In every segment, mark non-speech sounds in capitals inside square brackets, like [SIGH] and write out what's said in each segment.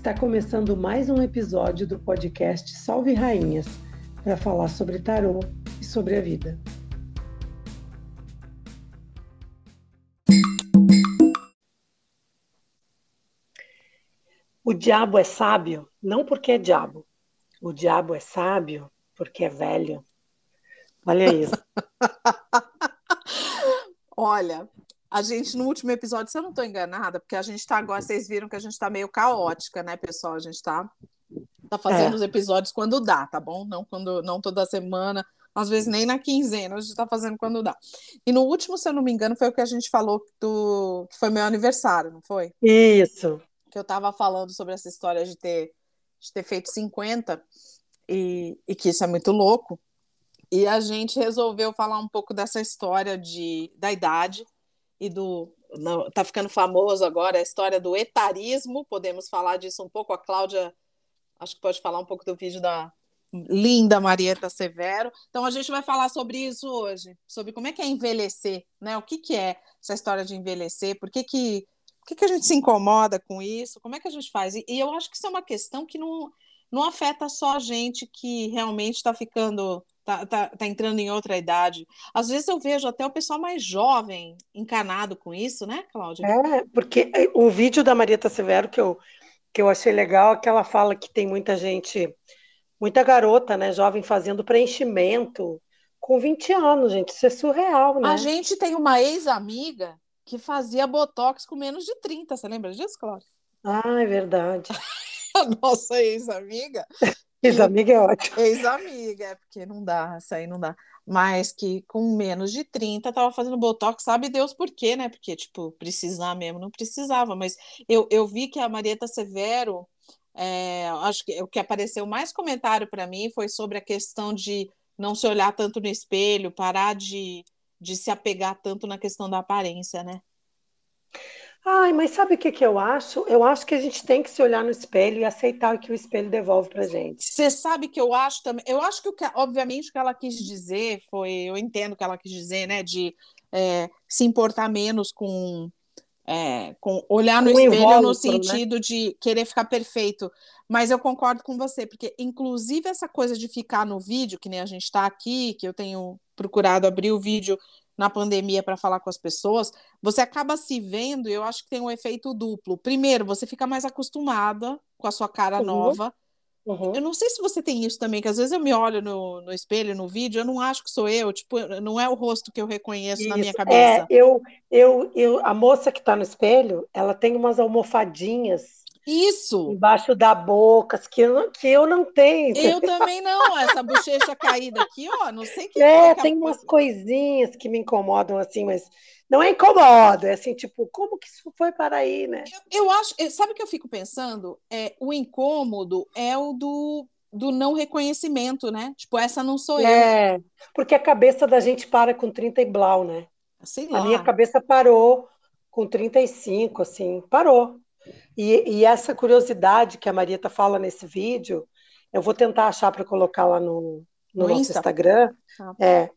Está começando mais um episódio do podcast Salve Rainhas para falar sobre tarô e sobre a vida. O diabo é sábio não porque é diabo. O diabo é sábio porque é velho. Olha isso. [LAUGHS] Olha, a gente no último episódio, se eu não estou enganada, porque a gente está agora, vocês viram que a gente está meio caótica, né, pessoal? A gente está tá fazendo é. os episódios quando dá, tá bom? Não quando não toda semana, às vezes nem na quinzena, a gente está fazendo quando dá. E no último, se eu não me engano, foi o que a gente falou do que foi meu aniversário, não foi? Isso. Que eu estava falando sobre essa história de ter de ter feito 50 e, e que isso é muito louco. E a gente resolveu falar um pouco dessa história de, da idade e do. Não, tá ficando famoso agora a história do etarismo. Podemos falar disso um pouco. A Cláudia, acho que pode falar um pouco do vídeo da linda Marieta Severo. Então a gente vai falar sobre isso hoje, sobre como é que é envelhecer, né? O que, que é essa história de envelhecer, por que, que, por que, que a gente se incomoda com isso, como é que a gente faz? E, e eu acho que isso é uma questão que não, não afeta só a gente que realmente está ficando tá, tá, tá entrando em outra idade. Às vezes eu vejo até o pessoal mais jovem encanado com isso, né, Cláudia? É, porque o vídeo da Marieta Severo que eu, que eu achei legal é que ela fala que tem muita gente, muita garota, né, jovem fazendo preenchimento com 20 anos, gente. Isso é surreal, né? A gente tem uma ex-amiga que fazia botox com menos de 30. Você lembra disso, Cláudia? Ah, é verdade. [LAUGHS] a nossa ex-amiga Ex-amiga é ótimo. Ex-amiga, é porque não dá, essa aí não dá. Mas que com menos de 30 tava fazendo botox, sabe Deus por quê, né? Porque, tipo, precisar mesmo, não precisava. Mas eu, eu vi que a Marieta Severo, é, acho que o que apareceu mais comentário para mim foi sobre a questão de não se olhar tanto no espelho, parar de, de se apegar tanto na questão da aparência, né? Ai, mas sabe o que, que eu acho? Eu acho que a gente tem que se olhar no espelho e aceitar o que o espelho devolve pra gente. Você sabe que eu acho também. Eu acho que, o que obviamente, o que ela quis dizer foi. Eu entendo o que ela quis dizer, né? De é, se importar menos com. É, com olhar no espelho no né? sentido né? de querer ficar perfeito. Mas eu concordo com você, porque, inclusive, essa coisa de ficar no vídeo, que nem a gente está aqui, que eu tenho procurado abrir o vídeo na pandemia para falar com as pessoas, você acaba se vendo, e eu acho que tem um efeito duplo. Primeiro, você fica mais acostumada com a sua cara uhum. nova. Uhum. Eu não sei se você tem isso também, que às vezes eu me olho no, no espelho, no vídeo, eu não acho que sou eu, tipo, não é o rosto que eu reconheço isso. na minha cabeça. É, eu, eu, eu, a moça que está no espelho, ela tem umas almofadinhas isso! Embaixo da boca, que eu, não, que eu não tenho. Eu também não, essa bochecha caída aqui, ó, não sei que. [LAUGHS] É, tem umas coisinhas que me incomodam assim, mas não é incomoda, é assim, tipo, como que isso foi para aí, né? Eu, eu acho, sabe o que eu fico pensando? É, o incômodo é o do, do não reconhecimento, né? Tipo, essa não sou eu. É, porque a cabeça da gente para com 30 e blau, né? Sei lá. A minha cabeça parou com 35, assim, parou. E, e essa curiosidade que a Marieta fala nesse vídeo, eu vou tentar achar para colocar lá no, no, no nosso Insta. Instagram, ah. é,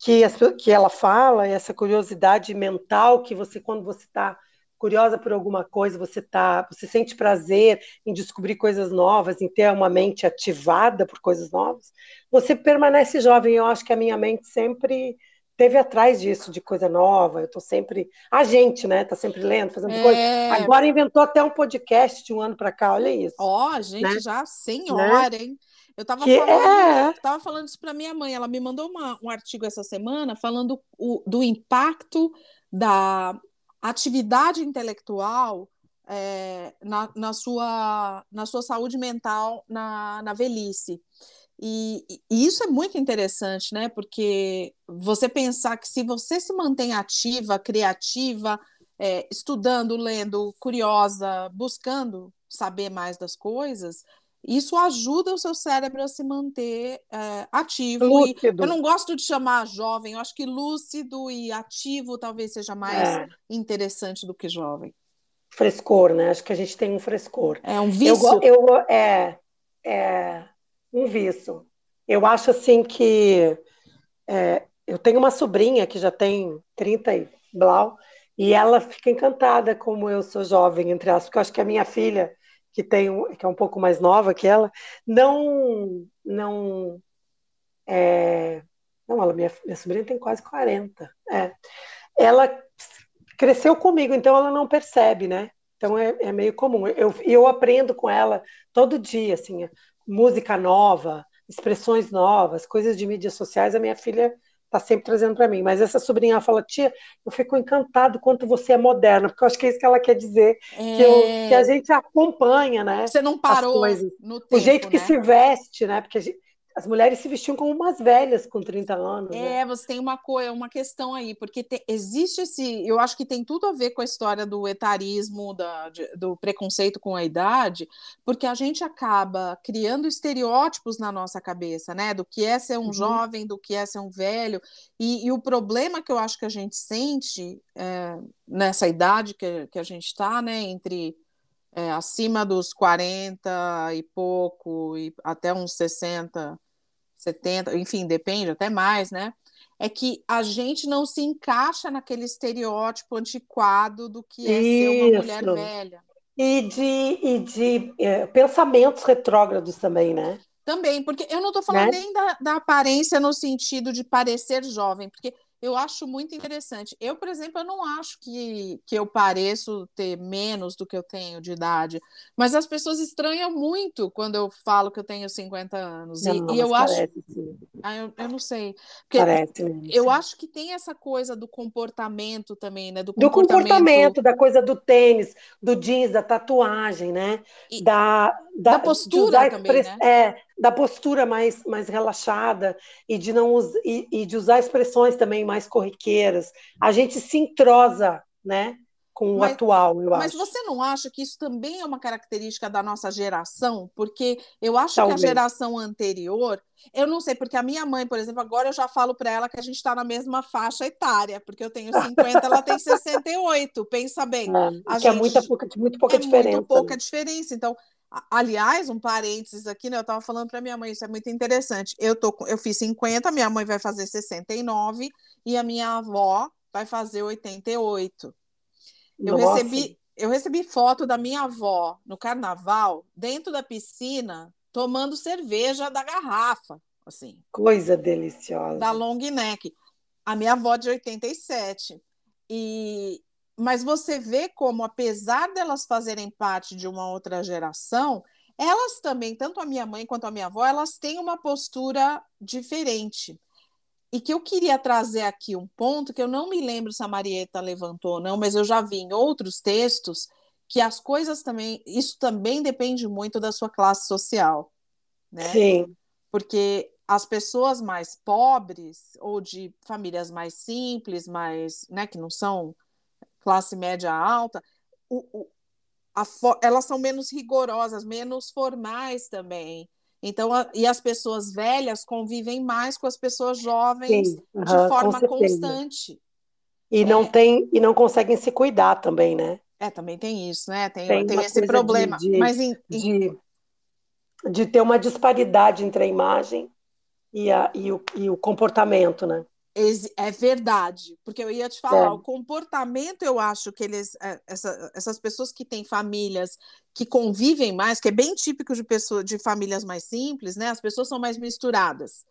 que, que ela fala, essa curiosidade mental que você, quando você está curiosa por alguma coisa, você tá, você sente prazer em descobrir coisas novas, em ter uma mente ativada por coisas novas, você permanece jovem. Eu acho que a minha mente sempre teve atrás disso, de coisa nova. Eu tô sempre. A gente, né? Tá sempre lendo, fazendo é... coisa. Agora inventou até um podcast de um ano para cá, olha isso. Ó, oh, gente né? já senhora, né? hein? Eu estava falando, é... tava falando isso para minha mãe. Ela me mandou uma, um artigo essa semana falando o, do impacto da atividade intelectual é, na, na, sua, na sua saúde mental na, na velhice. E, e, isso é muito interessante, né? Porque você pensar que se você se mantém ativa, criativa, é, estudando, lendo, curiosa, buscando saber mais das coisas, isso ajuda o seu cérebro a se manter é, ativo. Lúcido. eu não gosto de chamar jovem, eu acho que lúcido e ativo talvez seja mais é. interessante do que jovem. Frescor, né? Acho que a gente tem um frescor. É um vício. Eu, eu, é, é um vício. Eu acho assim que é, eu tenho uma sobrinha que já tem 30 e blau, e ela fica encantada como eu sou jovem, entre aspas, porque eu acho que a minha filha que tem que é um pouco mais nova que ela, não não é, não, ela minha, minha sobrinha tem quase 40. É. Ela cresceu comigo, então ela não percebe, né? Então é, é meio comum. Eu, eu aprendo com ela todo dia, assim, música nova, expressões novas, coisas de mídias sociais. A minha filha está sempre trazendo para mim. Mas essa sobrinha fala, tia, eu fico encantado quanto você é moderna, porque eu acho que é isso que ela quer dizer, é... que, eu, que, a gente acompanha, né? Você não parou no tempo, O jeito né? que se veste, né? Porque gente, as mulheres se vestiam como umas velhas com 30 anos. É, né? você tem uma coisa, uma questão aí, porque te, existe esse. Eu acho que tem tudo a ver com a história do etarismo, da, de, do preconceito com a idade, porque a gente acaba criando estereótipos na nossa cabeça, né? Do que é ser um uhum. jovem, do que é ser um velho. E, e, o problema que eu acho que a gente sente é, nessa idade que, que a gente está, né? Entre é, acima dos 40 e pouco, e até uns 60 70, enfim, depende, até mais, né? É que a gente não se encaixa naquele estereótipo antiquado do que é Isso. ser uma mulher velha. E de, e de é, pensamentos retrógrados também, né? Também, porque eu não estou falando né? nem da, da aparência no sentido de parecer jovem, porque eu acho muito interessante. Eu, por exemplo, eu não acho que, que eu pareço ter menos do que eu tenho de idade, mas as pessoas estranham muito quando eu falo que eu tenho 50 anos. Não, e, não, e eu acho. Ah, eu, eu, não sei. Porque parece mesmo, eu acho que tem essa coisa do comportamento também, né? Do comportamento... do comportamento, da coisa do tênis, do jeans, da tatuagem, né? E... Da, da, da, postura também, né? É, da postura mais, mais relaxada e de não e, e, de usar expressões também mais corriqueiras. A gente se entrosa, né? Com mas, o atual, eu mas acho. Mas você não acha que isso também é uma característica da nossa geração? Porque eu acho Talvez. que a geração anterior, eu não sei, porque a minha mãe, por exemplo, agora eu já falo para ela que a gente está na mesma faixa etária, porque eu tenho 50, ela tem [LAUGHS] 68. Pensa bem. É, a gente, é muita pouca, muito pouca é diferença. Muito pouca né? diferença. Então, Aliás, um parênteses aqui, né? Eu estava falando para minha mãe, isso é muito interessante. Eu, tô, eu fiz 50, minha mãe vai fazer 69 e a minha avó vai fazer 88. Eu recebi, eu recebi foto da minha avó no carnaval, dentro da piscina, tomando cerveja da garrafa, assim. Coisa deliciosa. Da long neck. A minha avó de 87. E, mas você vê como, apesar delas fazerem parte de uma outra geração, elas também, tanto a minha mãe quanto a minha avó, elas têm uma postura diferente. E que eu queria trazer aqui um ponto que eu não me lembro se a Marieta levantou, não, mas eu já vi em outros textos que as coisas também, isso também depende muito da sua classe social, né? Sim. Porque as pessoas mais pobres ou de famílias mais simples, mais, né, que não são classe média alta, o, o, a, elas são menos rigorosas, menos formais também. Então, a, e as pessoas velhas convivem mais com as pessoas jovens Sim, uhum, de forma constante. E é. não tem e não conseguem se cuidar também, né? É, também tem isso, né? Tem, tem, tem esse problema. De, de, Mas em, de, de, ter uma disparidade entre a imagem e, a, e, o, e o comportamento, né? É verdade, porque eu ia te falar, é. o comportamento, eu acho que eles, é, essa, essas pessoas que têm famílias que convivem mais, que é bem típico de pessoas de famílias mais simples, né? As pessoas são mais misturadas.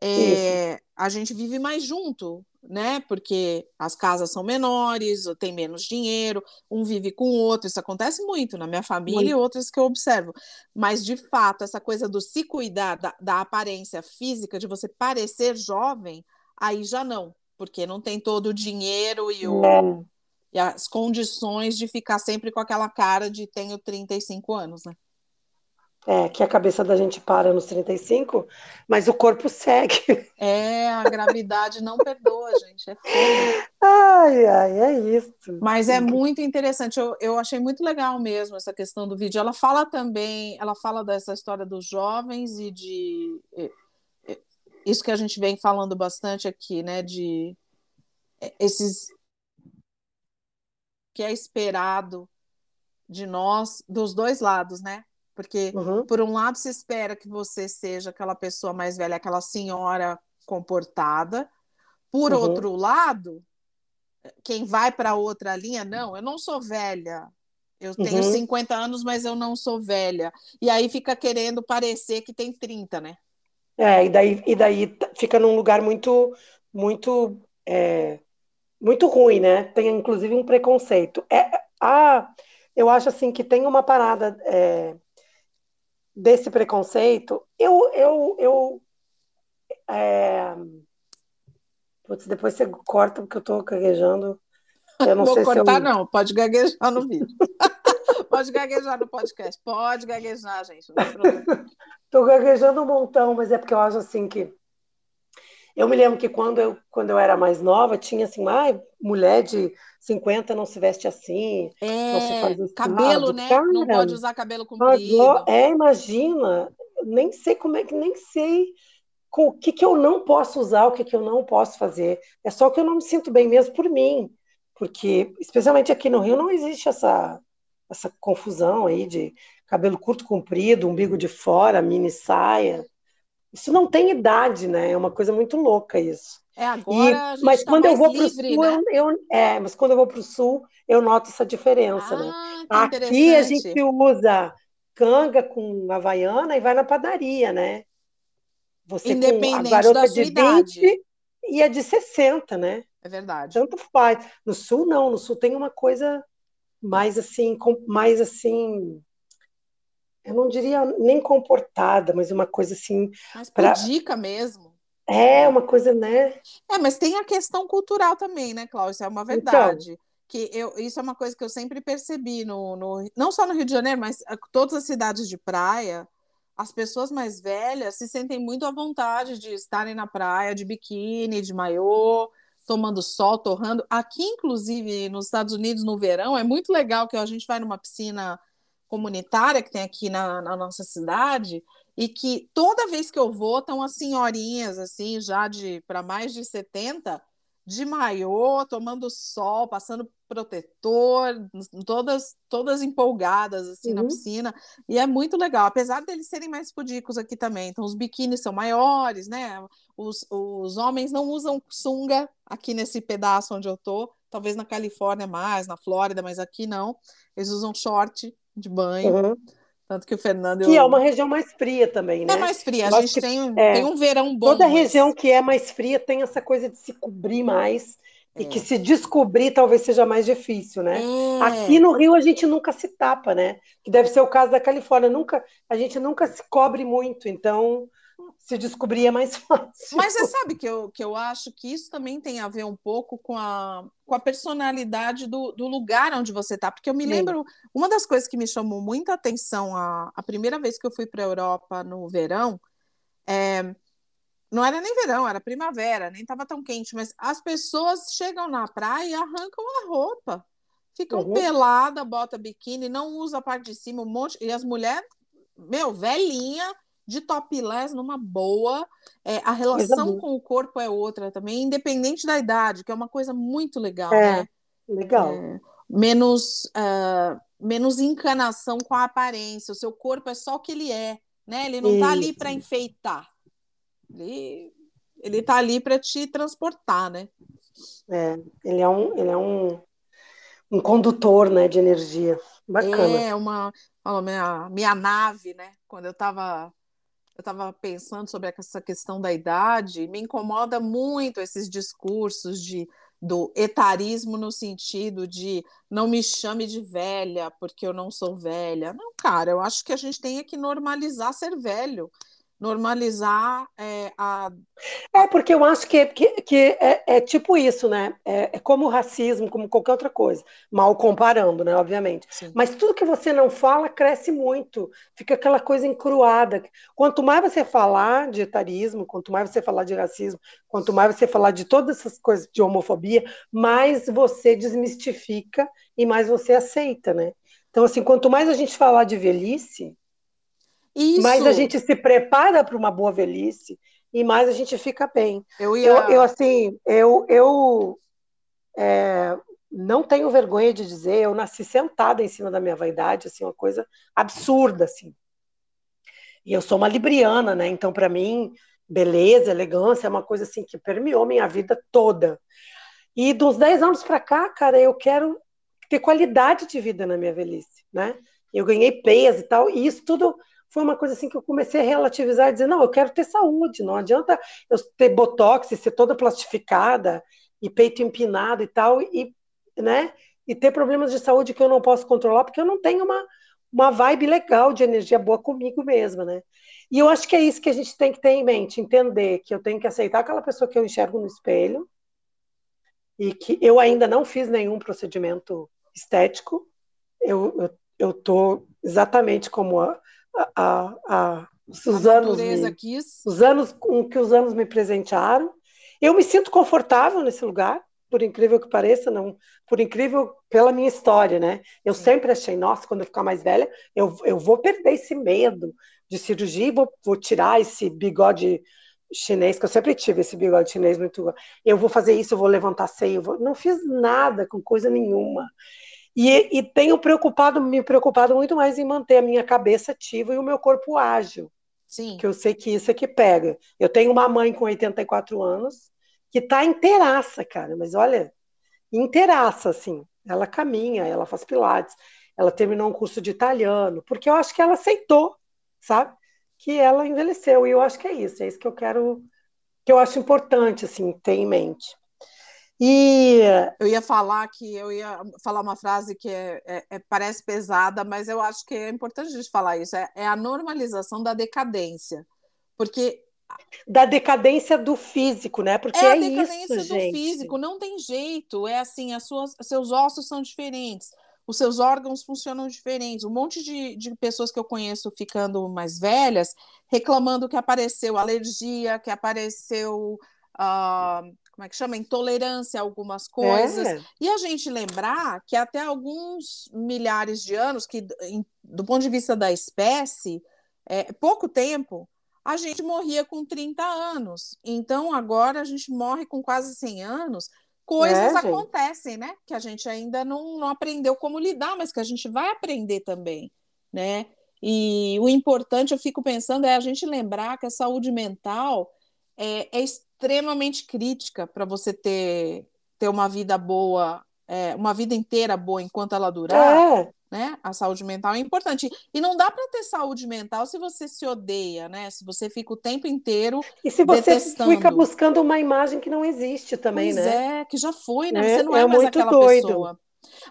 É, a gente vive mais junto, né? Porque as casas são menores, tem menos dinheiro, um vive com o outro. Isso acontece muito na minha família muito. e outras que eu observo. Mas, de fato, essa coisa do se cuidar da, da aparência física, de você parecer jovem aí já não, porque não tem todo o dinheiro e, o, é. e as condições de ficar sempre com aquela cara de tenho 35 anos, né? É, que a cabeça da gente para nos 35, mas o corpo segue. É, a gravidade não perdoa, gente. É foda. Ai, ai, é isso. Mas é muito interessante. Eu, eu achei muito legal mesmo essa questão do vídeo. Ela fala também, ela fala dessa história dos jovens e de isso que a gente vem falando bastante aqui, né? De esses que é esperado de nós dos dois lados, né? Porque, uhum. por um lado, se espera que você seja aquela pessoa mais velha, aquela senhora comportada. Por uhum. outro lado, quem vai para outra linha, não, eu não sou velha. Eu tenho uhum. 50 anos, mas eu não sou velha. E aí fica querendo parecer que tem 30, né? É, e daí, e daí fica num lugar muito, muito, é, muito ruim, né? Tem inclusive um preconceito. É, ah, eu acho assim que tem uma parada é, desse preconceito, eu, eu, eu é... Putz, depois você corta porque eu tô gaguejando. Eu não Vou sei cortar, se eu... não, pode gaguejar no vídeo. [LAUGHS] pode gaguejar no podcast, pode gaguejar, gente, não tem problema. Tô gaguejando um montão, mas é porque eu acho assim que eu me lembro que quando eu, quando eu era mais nova, tinha assim, ah, mulher de 50 não se veste assim, é, não se faz isso. Cabelo, né? Cara, não pode usar cabelo comprido. é, imagina, nem sei como é que, nem sei o que, que eu não posso usar, o que, que eu não posso fazer. É só que eu não me sinto bem mesmo por mim. Porque, especialmente aqui no Rio, não existe essa, essa confusão aí de cabelo curto, comprido, umbigo de fora, mini saia. Isso não tem idade, né? É uma coisa muito louca isso. É agora. E, mas tá quando eu vou para o sul, né? eu, eu, é, mas quando eu vou para o sul, eu noto essa diferença, né? ah, né? Aqui a gente usa canga com havaiana e vai na padaria, né? Você com a garota de 20 idade. e a de 60, né? É verdade. Tanto faz. No sul não, no sul tem uma coisa mais assim, mais assim, eu não diria nem comportada, mas uma coisa assim. Mas pra... dica mesmo. É, uma coisa, né? É, mas tem a questão cultural também, né, Cláudia? Isso é uma então. verdade. Então, que eu, isso é uma coisa que eu sempre percebi, no, no, não só no Rio de Janeiro, mas todas as cidades de praia, as pessoas mais velhas se sentem muito à vontade de estarem na praia de biquíni, de maiô, tomando sol, torrando. Aqui, inclusive, nos Estados Unidos, no verão, é muito legal que a gente vai numa piscina comunitária que tem aqui na, na nossa cidade e que toda vez que eu vou estão as senhorinhas assim já de para mais de 70 de maiô, tomando sol, passando protetor, todas todas empolgadas assim uhum. na piscina, e é muito legal, apesar deles serem mais pudicos aqui também. Então os biquínis são maiores, né? Os, os homens não usam sunga aqui nesse pedaço onde eu tô, talvez na Califórnia mais, na Flórida, mas aqui não. Eles usam short de banho. Uhum. Tanto que o Fernando. Que eu... é uma região mais fria também, né? É mais fria. A gente tem, é, tem um verão bom. Toda mas... região que é mais fria tem essa coisa de se cobrir mais. É. E que se descobrir talvez seja mais difícil, né? É. Aqui no Rio a gente nunca se tapa, né? Que deve ser o caso da Califórnia. Nunca, a gente nunca se cobre muito, então se descobrir é mais [LAUGHS] fácil. Mas você sabe que eu, que eu acho que isso também tem a ver um pouco com a, com a personalidade do, do lugar onde você está. Porque eu me Sim. lembro, uma das coisas que me chamou muita atenção a, a primeira vez que eu fui para a Europa no verão, é, não era nem verão, era primavera, nem estava tão quente, mas as pessoas chegam na praia e arrancam a roupa. Ficam uhum. pelada, bota biquíni, não usa a parte de cima, um monte. E as mulheres, meu, velhinha, de topless numa boa. É, a relação com o corpo é outra também, independente da idade, que é uma coisa muito legal. É, né? legal. É, menos, uh, menos encanação com a aparência. O seu corpo é só o que ele é, né? Ele não está ali para enfeitar. Ele, ele tá ali para te transportar, né? É, ele é um, ele é um, um condutor, né, de energia. Bacana. É uma, minha, minha nave, né? Quando eu estava eu estava pensando sobre essa questão da idade, me incomoda muito esses discursos de do etarismo no sentido de não me chame de velha porque eu não sou velha. Não, cara, eu acho que a gente tem que normalizar ser velho. Normalizar é, a. É, porque eu acho que, que, que é, é, tipo isso, né? É, é, como o racismo, como qualquer outra coisa. Mal comparando, né? Obviamente. Sim. Mas tudo que você não fala cresce muito. Fica aquela coisa encruada. Quanto mais você falar de etarismo, quanto mais você falar de racismo, quanto mais você falar de todas essas coisas de homofobia, mais você desmistifica e mais você aceita, né? Então, assim, quanto mais a gente falar de velhice, isso. Mais a gente se prepara para uma boa velhice e mais a gente fica bem. Eu, ia... eu, eu assim, eu, eu é, não tenho vergonha de dizer, eu nasci sentada em cima da minha vaidade, assim, uma coisa absurda, assim. E eu sou uma libriana, né? Então, para mim, beleza, elegância é uma coisa assim que permeou minha vida toda. E dos 10 anos para cá, cara, eu quero ter qualidade de vida na minha velhice, né? Eu ganhei peso e tal, e isso tudo foi uma coisa assim que eu comecei a relativizar e dizer, não, eu quero ter saúde, não adianta eu ter botox e ser toda plastificada e peito empinado e tal, e, né, e ter problemas de saúde que eu não posso controlar, porque eu não tenho uma, uma vibe legal de energia boa comigo mesma, né? E eu acho que é isso que a gente tem que ter em mente, entender que eu tenho que aceitar aquela pessoa que eu enxergo no espelho e que eu ainda não fiz nenhum procedimento estético, eu, eu, eu tô exatamente como a, a, a, os, a anos me, quis. os anos com que os anos me presentearam. Eu me sinto confortável nesse lugar, por incrível que pareça, não, por incrível pela minha história, né? Eu Sim. sempre achei, nossa, quando eu ficar mais velha, eu, eu vou perder esse medo de cirurgia, vou, vou tirar esse bigode chinês, que eu sempre tive esse bigode chinês muito. Eu vou fazer isso, eu vou levantar seio, vou... não fiz nada com coisa nenhuma. E, e tenho preocupado, me preocupado muito mais em manter a minha cabeça ativa e o meu corpo ágil. Sim. Que eu sei que isso é que pega. Eu tenho uma mãe com 84 anos que está inteiraça, cara, mas olha, inteiraça, assim. Ela caminha, ela faz pilates, ela terminou um curso de italiano, porque eu acho que ela aceitou, sabe? Que ela envelheceu, e eu acho que é isso, é isso que eu quero, que eu acho importante, assim, ter em mente. E eu ia falar que eu ia falar uma frase que é, é, é, parece pesada, mas eu acho que é importante a gente falar isso. É, é, a normalização da decadência, porque da decadência do físico, né? Porque é, a é decadência isso, do gente. físico, não tem jeito. É assim, as suas, seus ossos são diferentes, os seus órgãos funcionam diferentes. Um monte de, de pessoas que eu conheço ficando mais velhas reclamando que apareceu alergia, que apareceu uh, como é que chama? Intolerância a algumas coisas. É. E a gente lembrar que até alguns milhares de anos, que em, do ponto de vista da espécie, é, pouco tempo, a gente morria com 30 anos. Então agora a gente morre com quase 100 anos. Coisas é, acontecem, né? Que a gente ainda não, não aprendeu como lidar, mas que a gente vai aprender também, né? E o importante, eu fico pensando, é a gente lembrar que a saúde mental é, é extremamente crítica para você ter, ter uma vida boa, é, uma vida inteira boa enquanto ela durar. É. Né? A saúde mental é importante. E não dá para ter saúde mental se você se odeia, né? Se você fica o tempo inteiro. E se você detestando. fica buscando uma imagem que não existe também, pois né? É, que já foi, né? É, você não é, é mais aquela doido. pessoa.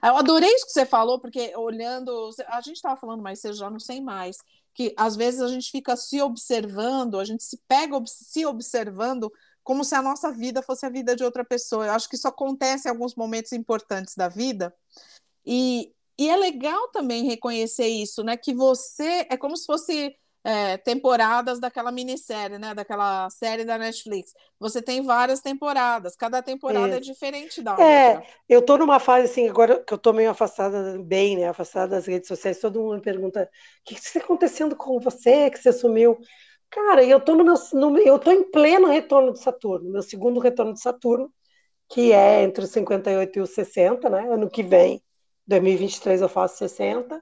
Eu adorei isso que você falou, porque olhando. A gente estava falando, mas você já não sei mais. Que às vezes a gente fica se observando, a gente se pega se observando como se a nossa vida fosse a vida de outra pessoa. Eu acho que isso acontece em alguns momentos importantes da vida. E, e é legal também reconhecer isso, né? Que você é como se fosse é, temporadas daquela minissérie, né? Daquela série da Netflix. Você tem várias temporadas, cada temporada é, é diferente da é, outra. Eu tô numa fase assim, agora que eu tô meio afastada, bem, né? Afastada das redes sociais, todo mundo me pergunta: o que está acontecendo com você que você sumiu? Cara, eu tô no meu, no, eu tô em pleno retorno de Saturno, meu segundo retorno de Saturno, que é entre os 58 e os 60, né? Ano que vem, 2023 eu faço 60.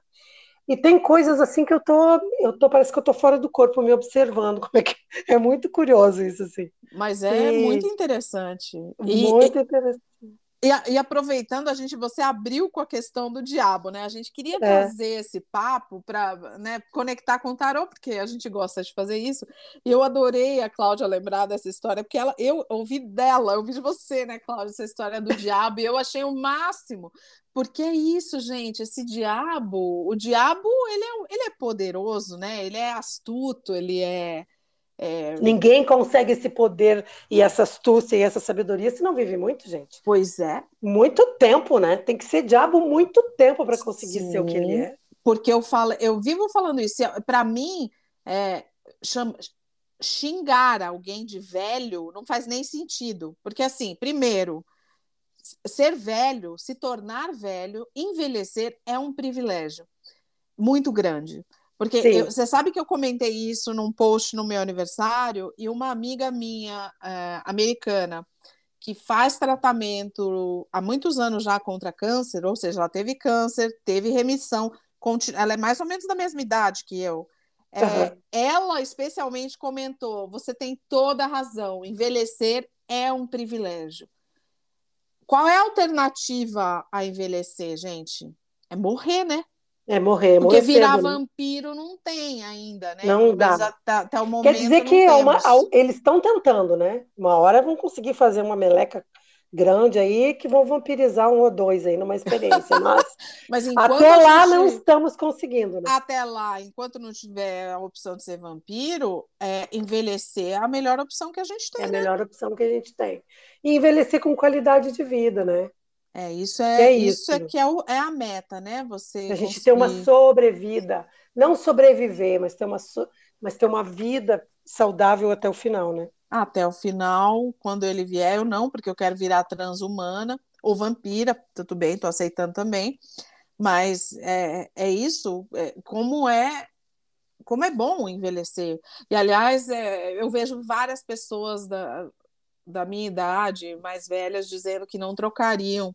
E tem coisas assim que eu tô, eu tô, parece que eu tô fora do corpo me observando, [LAUGHS] como é que é muito curioso isso assim. Mas é e... muito interessante. Muito e, interessante. E, e, aproveitando, a gente você abriu com a questão do diabo, né? A gente queria é. trazer esse papo para né, conectar com o tarô, porque a gente gosta de fazer isso. E eu adorei a Cláudia lembrar dessa história, porque ela, eu ouvi dela, eu ouvi de você, né, Cláudia, essa história do diabo, e eu achei o máximo. Porque é isso, gente, esse diabo, o diabo, ele é, ele é poderoso, né? Ele é astuto, ele é É... Ninguém consegue esse poder e essa astúcia e essa sabedoria se não vive muito, gente. Pois é. Muito tempo, né? Tem que ser diabo muito tempo para conseguir Sim, ser o que ele é. Porque eu falo, eu vivo falando isso. Para mim, é, chama, xingar alguém de velho não faz nem sentido. Porque, assim, primeiro, ser velho, se tornar velho, envelhecer é um privilégio muito grande. Porque eu, você sabe que eu comentei isso num post no meu aniversário e uma amiga minha, é, americana, que faz tratamento há muitos anos já contra câncer, ou seja, ela teve câncer, teve remissão, ela é mais ou menos da mesma idade que eu. É, uhum. Ela especialmente comentou: você tem toda a razão, envelhecer é um privilégio. Qual é a alternativa a envelhecer, gente? É morrer, né? É morrer, Porque morrer virar cedo, né? vampiro não tem ainda, né? Não dá. Até, até, o momento. Quer dizer que é uma, eles estão tentando, né? Uma hora vão conseguir fazer uma meleca grande aí que vão vampirizar um ou dois aí numa experiência, [LAUGHS] mas, mas até lá gente... não estamos conseguindo. Né? Até lá, enquanto não tiver a opção de ser vampiro, é, envelhecer é a melhor opção que a gente tem. É a né? melhor opção que a gente tem. E envelhecer com qualidade de vida, né? É, isso é, é isso. isso é que é, o, é, a meta, né? Você a gente conseguir... ter uma sobrevida, não sobreviver, mas ter uma mas ter uma vida saudável até o final, né? Até o final, quando ele vier, eu não, porque eu quero virar transhumana ou vampira, tudo bem, tô aceitando também. Mas é, é isso, é, como é como é bom envelhecer. E, aliás, é, eu vejo várias pessoas da, da minha idade, mais velhas, dizendo que não trocariam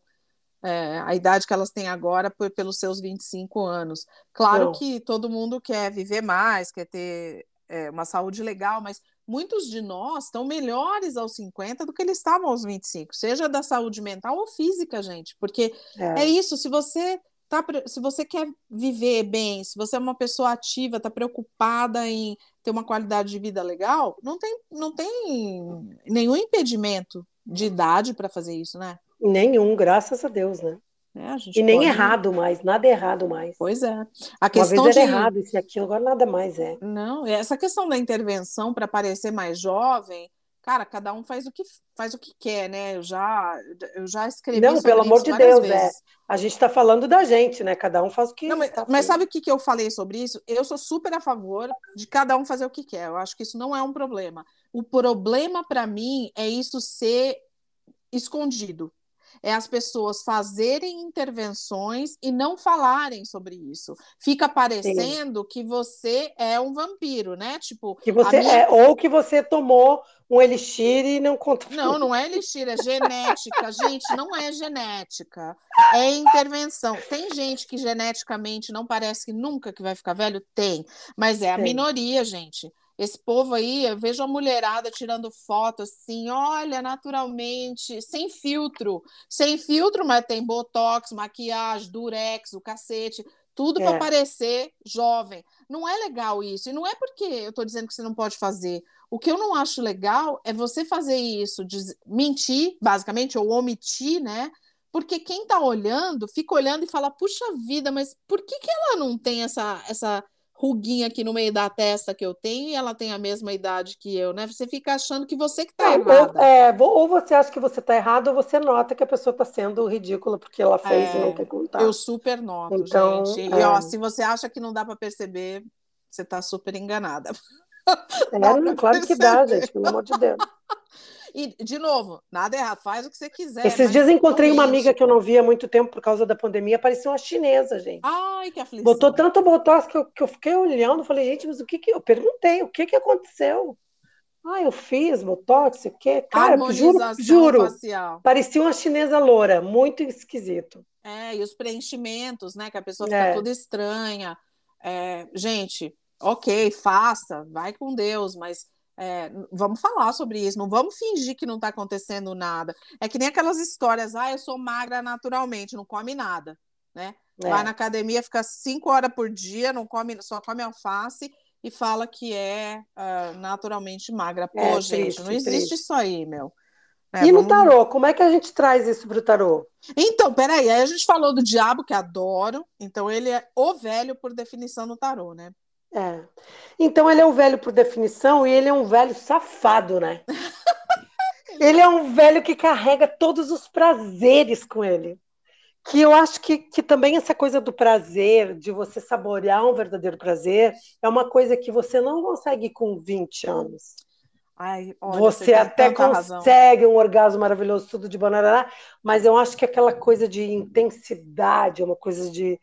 é, a idade que elas têm agora por, pelos seus 25 anos. Claro que todo mundo quer viver mais, quer ter é, uma saúde legal, mas muitos de nós estão melhores aos 50 do que eles estavam aos 25, seja da saúde mental ou física, gente, porque é, é isso, se você tá, se você quer viver bem, se você é uma pessoa ativa, está preocupada em ter uma qualidade de vida legal, não tem, não tem nenhum impedimento de idade para fazer isso, né? Nenhum, graças a Deus, né? É, e nem pode... errado mais, nada errado mais. Pois é. A questão Uma vez era de... errado isso e aquilo, agora nada mais é. Não, essa questão da intervenção para parecer mais jovem, cara, cada um faz o que faz o que quer, né? Eu já, eu já escrevi Não, pelo amor de Deus, é. vezes. é. A gente está falando da gente, né? Cada um faz o que. Não, mas, tá mas sabe o que, que eu falei sobre isso? Eu sou super a favor de cada um fazer o que quer. Eu acho que isso não é um problema. O problema para mim é isso ser escondido é as pessoas fazerem intervenções e não falarem sobre isso. Fica parecendo Sim. que você é um vampiro, né? Tipo, que você minha... é, ou que você tomou um elixir e não conta. Não, não é elixir, é genética. gente, não é genética. É intervenção. Tem gente que geneticamente não parece que nunca que vai ficar velho? Tem. Mas é a minoria, gente. Esse povo aí, eu vejo a mulherada tirando foto assim, olha, naturalmente, sem filtro. Sem filtro, mas tem botox, maquiagem, durex, o cacete, tudo é. para parecer jovem. Não é legal isso. E não é porque eu estou dizendo que você não pode fazer. O que eu não acho legal é você fazer isso, mentir, basicamente, ou omitir, né? Porque quem está olhando, fica olhando e fala, puxa vida, mas por que, que ela não tem essa, essa ruguinha aqui no meio da testa que eu tenho e ela tem a mesma idade que eu, né? Você fica achando que você que está é, errada. É, ou você acha que você está errado, ou você nota que a pessoa está sendo ridícula porque ela fez é, e não quer contar. Eu super noto, então, gente. É. E ó, se você acha que não dá para perceber, você está super enganada. [LAUGHS] É, claro perceber. que dá, gente, pelo amor de Deus. E, de novo, nada errado, faz o que você quiser. Esses dias encontrei uma amiga que eu não via há muito tempo por causa da pandemia, parecia uma chinesa, gente. Ai, que aflição. Botou tanto botox que eu, que eu fiquei olhando, falei, gente, mas o que que... Eu perguntei, o que que aconteceu? Ah, eu fiz botox, o quê? Cara, juro, juro, facial. parecia uma chinesa loura, muito esquisito. É, e os preenchimentos, né, que a pessoa fica é. toda estranha. É, gente, ok, faça, vai com Deus, mas é, vamos falar sobre isso, não vamos fingir que não está acontecendo nada. É que nem aquelas histórias, ah, eu sou magra naturalmente, não come nada, né? É. Vai na academia, fica cinco horas por dia, não come, só come alface e fala que é uh, naturalmente magra. Pô, é, gente, triste, não existe triste. isso aí, meu. É, e no tarô, como é que a gente traz isso para o tarô? Então, peraí, aí a gente falou do diabo, que adoro, então ele é o velho por definição no tarô, né? É. Então ele é um velho por definição e ele é um velho safado, né? [LAUGHS] ele é um velho que carrega todos os prazeres com ele. Que eu acho que, que também essa coisa do prazer, de você saborear um verdadeiro prazer, é uma coisa que você não consegue com 20 anos. Ai, olha, você, você até consegue razão. um orgasmo maravilhoso, tudo de banana, mas eu acho que aquela coisa de intensidade, uma coisa de,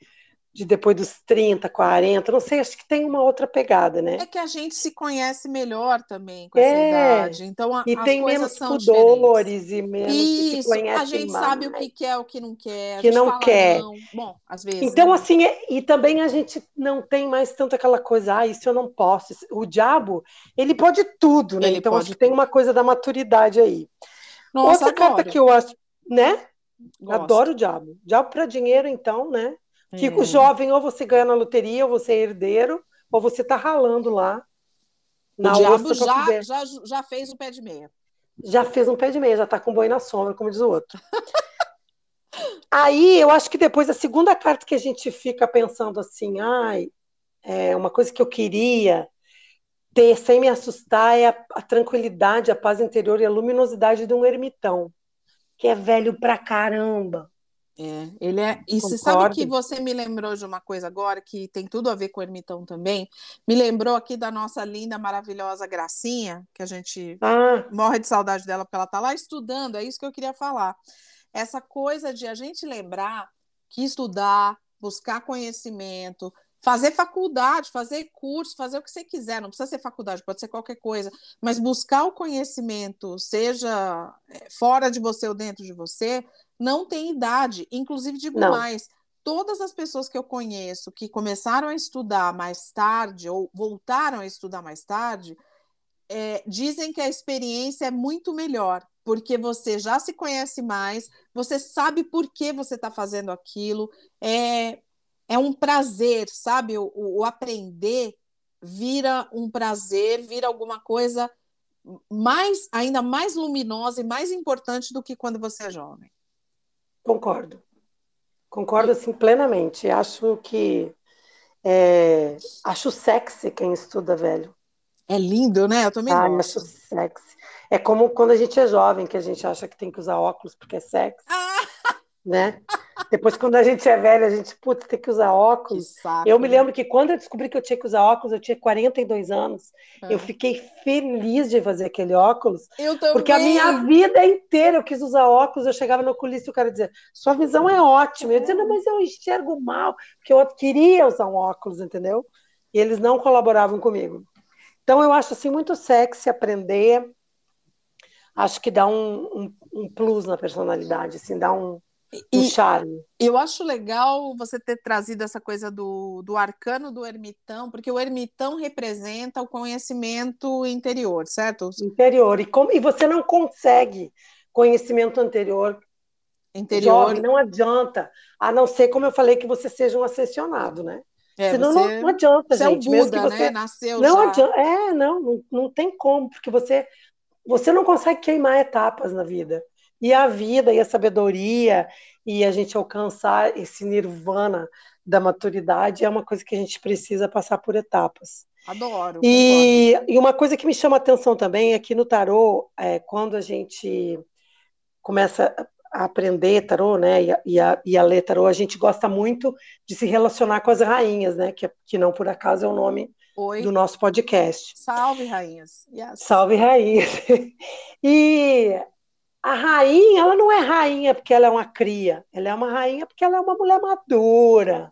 de depois dos 30, 40, não sei, acho que tem uma outra pegada, né? É que a gente se conhece melhor também com essa é, idade. Então, a, e tem menos pudores e menos Isso, a gente mais. sabe o que quer, o que não quer. Que não quer. Não. Bom, às vezes. Então, né? assim, é, e também a gente não tem mais tanto aquela coisa, ah, isso eu não posso. O diabo, ele pode tudo, né? Ele então, acho que tem uma coisa da maturidade aí. Nossa, Outra adoro. carta que eu acho, né? Gosto. Adoro o diabo. Diabo para dinheiro, então, né? Fico é. jovem, ou você ganha na loteria, ou você é herdeiro, ou você está ralando lá. o diabo já, já, já fez um pé de meia. Já fez um pé de meia, já está com boi na sombra, como diz o outro. [LAUGHS] Aí eu acho que depois a segunda carta que a gente fica pensando assim, ai, é uma coisa que eu queria ter sem me assustar é a, a tranquilidade, a paz interior e a luminosidade de um ermitão, que é velho pra caramba. É, ele é. E você sabe que você me lembrou de uma coisa agora que tem tudo a ver com o ermitão também. Me lembrou aqui da nossa linda, maravilhosa Gracinha, que a gente ah. morre de saudade dela porque ela está lá estudando. É isso que eu queria falar. Essa coisa de a gente lembrar que estudar, buscar conhecimento, fazer faculdade, fazer curso, fazer o que você quiser, não precisa ser faculdade, pode ser qualquer coisa, mas buscar o conhecimento, seja é, fora de você ou dentro de você, não tem idade. Inclusive, digo não. mais, todas as pessoas que eu conheço que começaram a estudar mais tarde ou voltaram a estudar mais tarde, é, dizem que a experiência é muito melhor, porque você já se conhece mais, você sabe por que você está fazendo aquilo, é, é um prazer, sabe? O, o, aprender vira um prazer, vira alguma coisa mais ainda mais luminosa e mais importante do que quando você é jovem. Concordo. Concordo assim plenamente. Acho que é, acho sexy quem estuda velho. É lindo, né? Eu também ah, gosto. acho sexy. É como quando a gente é jovem, que a gente acha que tem que usar óculos porque é sexy. Ah! Né? Depois, quando a gente é velho, a gente, putz, tem que usar óculos. Que saco, eu me né? lembro que quando eu descobri que eu tinha que usar óculos, eu tinha 42 anos. Eu fiquei feliz de fazer aquele óculos. Eu também. Porque a minha vida inteira eu quis usar óculos. Eu chegava no oculista e o cara dizia: Sua visão é ótima. Eu dizia: Não, mas eu enxergo mal. Porque eu queria usar um óculos, entendeu? E eles não colaboravam comigo. Então, eu acho assim muito sexy aprender. Acho que dá um, um, um plus na personalidade, assim, dá um um charme. Eu acho legal você ter trazido essa coisa do, do arcano do ermitão, porque o ermitão representa o conhecimento interior, certo? Interior. E, como, e você não consegue conhecimento anterior. Interior. Jovem, não adianta. A não ser, como eu falei, que você seja um ascensionado, né? É, Senão você, não, não adianta, você gente. É o Buda, Mesmo que você né? Nasceu não já. Adianta, é, não, não, não tem como, porque você, você não consegue queimar etapas na vida. E a vida e a sabedoria e a gente alcançar esse nirvana da maturidade é uma coisa que a gente precisa passar por etapas. Adoro. E, e uma coisa que me chama a atenção também é que no tarô, é, quando a gente começa a aprender tarô, né, e a, e, a, e a ler tarô, a gente gosta muito de se relacionar com as rainhas, né, que, que não por acaso é o nome Oi. do nosso podcast. Salve, rainhas. Yes. Salve, rainhas. [LAUGHS] E a rainha, ela não é rainha porque ela é uma cria, ela é uma rainha porque ela é uma mulher madura,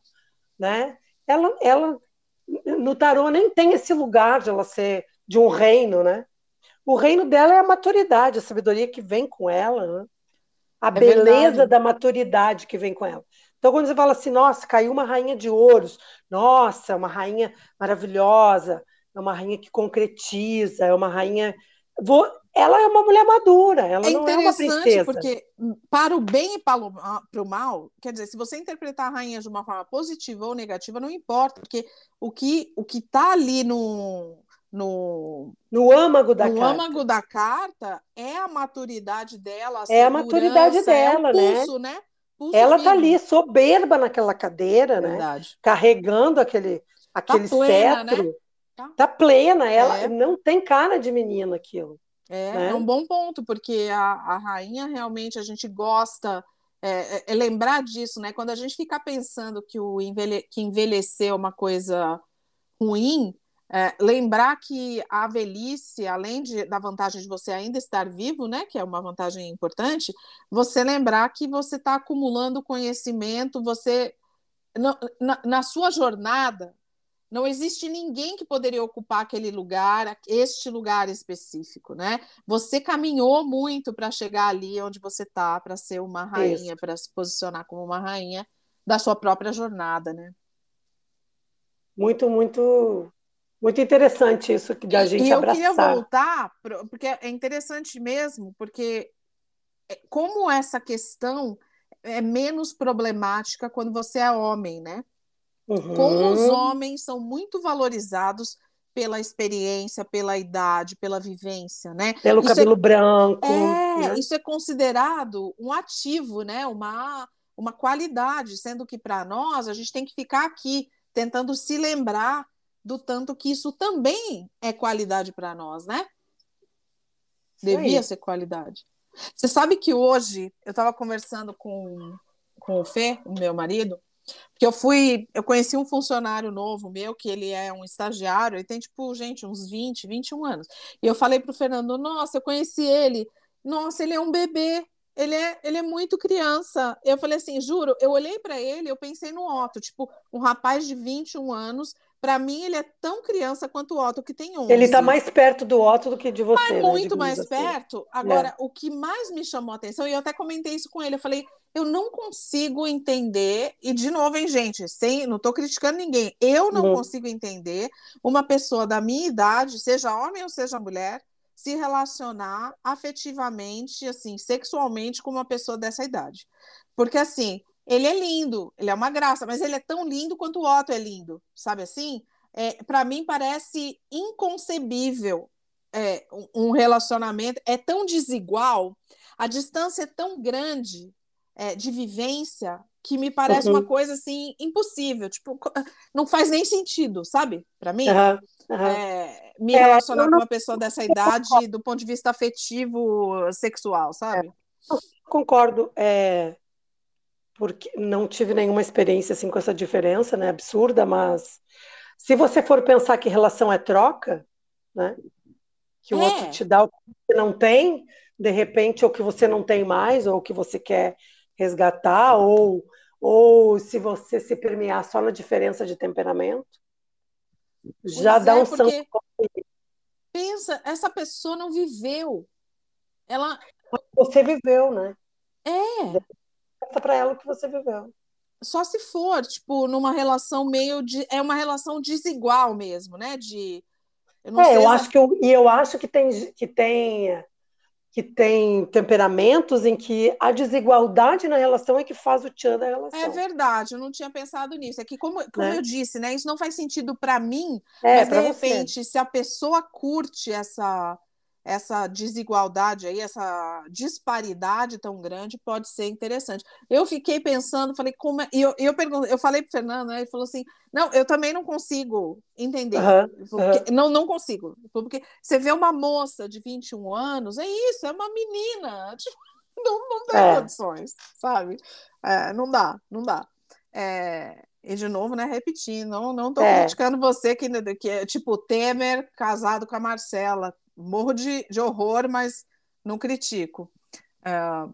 né? Ela, ela no tarô nem tem esse lugar de ela ser de um reino, né? O reino dela é a maturidade, a sabedoria que vem com ela, né? a é beleza verdade. da maturidade que vem com ela. Então, quando você fala assim, nossa, caiu uma rainha de ouros, nossa, é uma rainha maravilhosa, é uma rainha que concretiza, é uma rainha. Vou, ela é uma mulher madura, ela é não é uma princesa. porque para o bem e para o, para o mal, quer dizer, se você interpretar a rainha de uma forma positiva ou negativa, não importa, porque o que o que está ali no no, no âmago da no carta. âmago da carta é a maturidade dela, a é a maturidade dela, é pulso, né? né? Pulso ela está ali soberba naquela cadeira, né? Verdade. né? Carregando aquele aquele tá plena, cetro, né? tá. tá plena, ela é. não tem cara de menina aquilo. É, né? é um bom ponto, porque a, a rainha realmente a gente gosta é, é, é, lembrar disso, né? Quando a gente fica pensando que o envelhe que envelhecer é uma coisa ruim, é, lembrar que a velhice, além de, da vantagem de você ainda estar vivo, né, que é uma vantagem importante, você lembrar que você está acumulando conhecimento, você na, na, sua jornada não existe ninguém que poderia ocupar aquele lugar, este lugar específico, né? Você caminhou muito para chegar ali onde você está, para ser uma rainha, para se posicionar como uma rainha da sua própria jornada, né? Muito, muito, muito interessante isso da gente e eu abraçar. queria voltar, porque é interessante mesmo, porque é, como essa questão é menos problemática quando você é homem, né? Uhum. Como os homens são muito valorizados pela experiência, pela idade, pela vivência, né? Pelo isso é cabelo é, branco. É, né? isso é considerado um ativo, né? Uma, uma qualidade, sendo que para nós a gente tem que ficar aqui tentando se lembrar do tanto que isso também é qualidade para nós, né? Devia ser qualidade. Você sabe que hoje eu estava conversando com, com o Fê, o meu marido, porque eu fui, eu conheci um funcionário novo meu, que ele é um estagiário, ele tem, tipo, gente, uns 20, 21 anos. E eu falei pro Fernando, nossa, eu conheci ele, nossa, ele é um bebê, ele é, ele é muito criança. Eu falei assim, juro, eu olhei para ele, eu pensei no Otto, tipo, um rapaz de 21 anos, para mim ele é tão criança quanto o Otto, que tem 11. Ele está mais perto do Otto do que de você. Mas né, muito mais assim. perto. Agora, é. o que mais me chamou a atenção, e eu até comentei isso com ele, eu falei, eu não consigo entender, e de novo, hein, gente, sem, não estou criticando ninguém, eu não, não consigo entender uma pessoa da minha idade, seja homem ou seja mulher, se relacionar afetivamente, assim, sexualmente com uma pessoa dessa idade. Porque, assim, ele é lindo, ele é uma graça, mas ele é tão lindo quanto o Otto é lindo, sabe assim? É, Para mim parece inconcebível é, um relacionamento, é tão desigual, a distância é tão grande é, de vivência que me parece uhum. uma coisa assim impossível, tipo, não faz nem sentido, sabe? Para mim, uhum. Uhum. É, me é, relacionar com uma pessoa dessa idade do ponto de vista afetivo, sexual, sabe? É, concordo, é, porque não tive nenhuma experiência assim com essa diferença, né? Absurda, mas se você for pensar que relação é troca, né? Que o outro te dá o que você não tem, de repente, ou que você não tem mais, ou que você quer resgatar, ou, ou se você se permear só na diferença de temperamento, já pois dá é, um sangue. Pensa, essa pessoa não viveu. Ela. Você viveu, né? É. Conta para ela o que você viveu. Só se for, tipo, numa relação meio de. É uma relação desigual mesmo, né? De. Eu é, eu acho que eu, e eu acho que tem, que tem que tem temperamentos em que a desigualdade na relação é que faz o tchan da relação. É verdade, eu não tinha pensado nisso. É que, como, como né? eu disse, né, isso não faz sentido para mim, é, mas de repente, você. se a pessoa curte essa essa desigualdade aí, essa disparidade tão grande pode ser interessante. Eu fiquei pensando, falei, como é... E eu, eu, pergunto, eu falei para o Fernando, né, ele falou assim: não, eu também não consigo entender. Uhum, porque, Não, não consigo. Porque você vê uma moça de 21 anos, é isso, é uma menina. [LAUGHS] Tipo, não, não tem é. condições, sabe? É, não dá, não dá. É, e de novo, né, repetindo, não, não tô é. criticando você que, que é tipo Temer casado com a Marcela morro de, de horror, mas não critico. Uh,